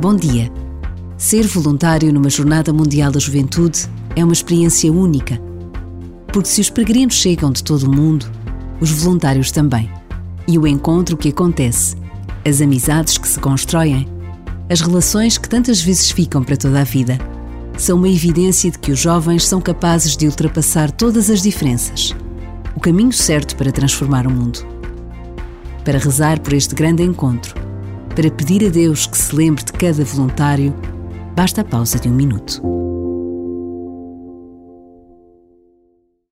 Bom dia. Ser voluntário numa Jornada Mundial da Juventude é uma experiência única. Porque se os peregrinos chegam de todo o mundo, os voluntários também. E o encontro que acontece, as amizades que se constroem, as relações que tantas vezes ficam para toda a vida, são uma evidência de que os jovens são capazes de ultrapassar todas as diferenças. O caminho certo para transformar o mundo. Para rezar por este grande encontro, para pedir a Deus que se lembre de cada voluntário, basta a pausa de um minuto.